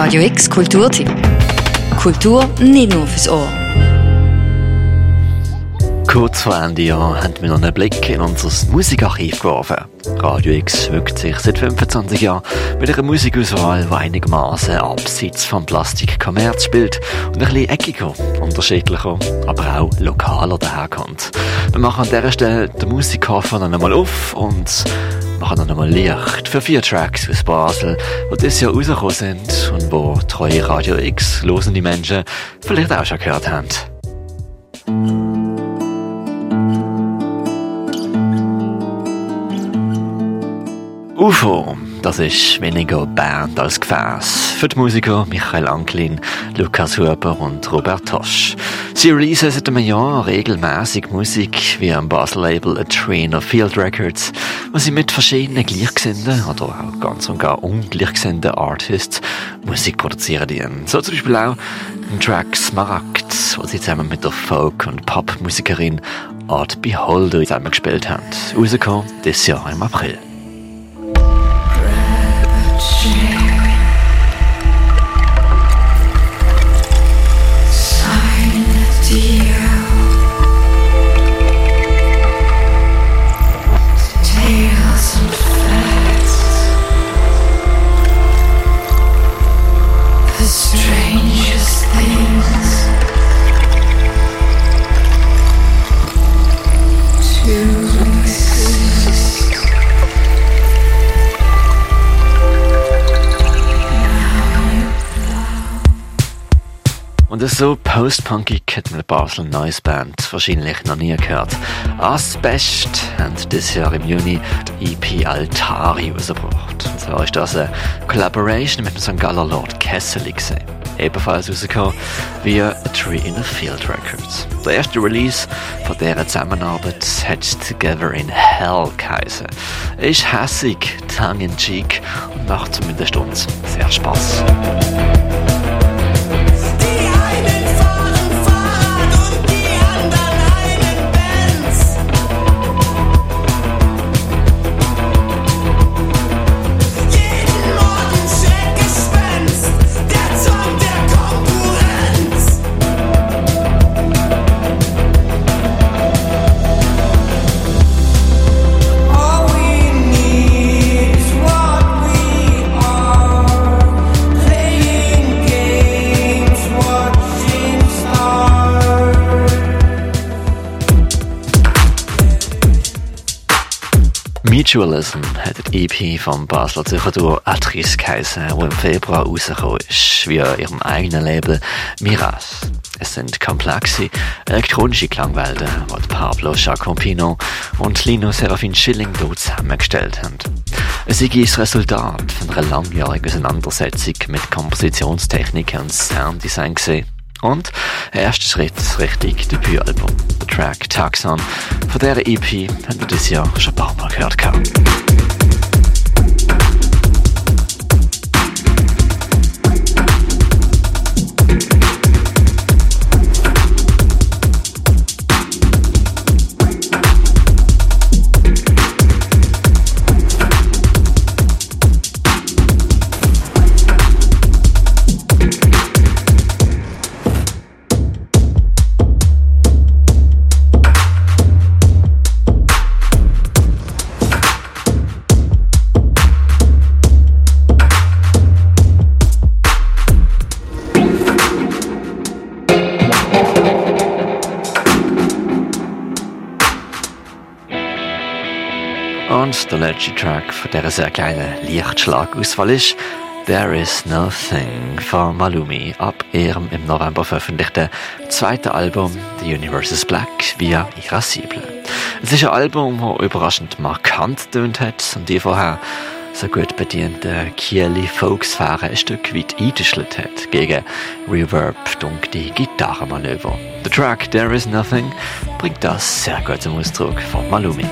Radio X Kulturtipp. Kultur nicht nur fürs Ohr. Kurz vor Ende Jahr haben wir noch einen Blick in unser Musikarchiv geworfen. Radio X schmückt sich seit 25 Jahren mit einer Musikauswahl, die einigermaßen abseits vom Plastikkommerz spielt und ein bisschen eckiger, unterschiedlicher, aber auch lokaler daherkommt. Wir machen an dieser Stelle den Musikkoffer noch einmal auf und machen noch einmal Licht für vier Tracks aus Basel, die dieses Jahr rausgekommen sind und wo treue Radio X losende Menschen vielleicht auch schon gehört haben. UFO, das ist weniger Band als Gefäß. Für die Musiker Michael Anklin, Lukas Huber und Robert Tosch. Sie releasen seit einem Jahr regelmäßig Musik wie am Basel-Label A Train of Field Records, wo sie mit verschiedenen Gleichgesinnten oder auch ganz und gar ungleichgesinnten Artists Musik produzieren. So zum Beispiel auch ein Track Smaragd, wo sie zusammen mit der Folk- und Pop-Musikerin Art Beholder zusammengespielt haben. Rausgekommen dieses Jahr im April. Und so post-punkig hat man Basel Noise Band wahrscheinlich noch nie gehört. Asbest haben dieses Jahr im Juni die EP Altari rausgebracht. Und zwar ist das eine Collaboration mit dem St. Galler Lord Kessel gesehen. Ebenfalls rausgekommen via A Tree in a Field Records. Der erste Release von dieser Zusammenarbeit hat Together in Hell geheißen. Ist hässig, tongue in cheek und macht zumindest uns sehr Spaß. Mutualism hat die EP vom Basler Zürcher Atris geheißen, die im Februar rausgekommen ist, via ihrem eigenen Label Miras. Es sind komplexe elektronische Klangwelten, die Pablo Jacompino und Lino Serafin Schilling dort zusammengestellt haben. Es ist das Resultat von einer langjährigen Auseinandersetzung mit Kompositionstechnik und Sounddesign gesehen. Und ein erster Schritt Richtung Debütalbum. Der Track Taxon von dieser EP haben wir dieses Jahr schon ein paar Mal gehört. Gehabt. Und der letzte Track von dieser sehr kleinen Lichtschlagauswahl ist There is Nothing von Malumi ab ihrem im November veröffentlichten zweiten Album The Universe is Black via Irascible. Es ist ein Album, das überraschend markant tönt hat und die vorher so gut bediente Kieli Folksphäre ein Stück weit eingeschlitt hat gegen Reverb die Gitarrenmanöver. Der Track There is Nothing bringt das sehr gut zum Ausdruck von Malumi.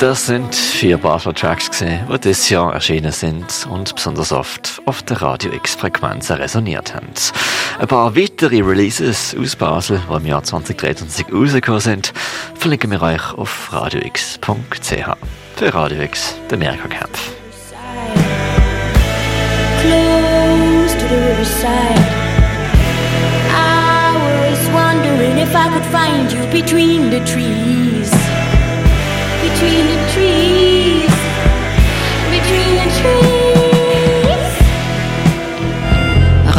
Das sind vier Basler Tracks die dieses Jahr erschienen sind und besonders oft auf der Radio X-Frequenz resoniert haben. Ein paar weitere Releases aus Basel, die im Jahr 2023 rausgekommen sind, verlinken wir euch auf radiox.ch. Für Radio X, der Merkerkampf. Close to the riverside. I was wondering if I could find you between the trees.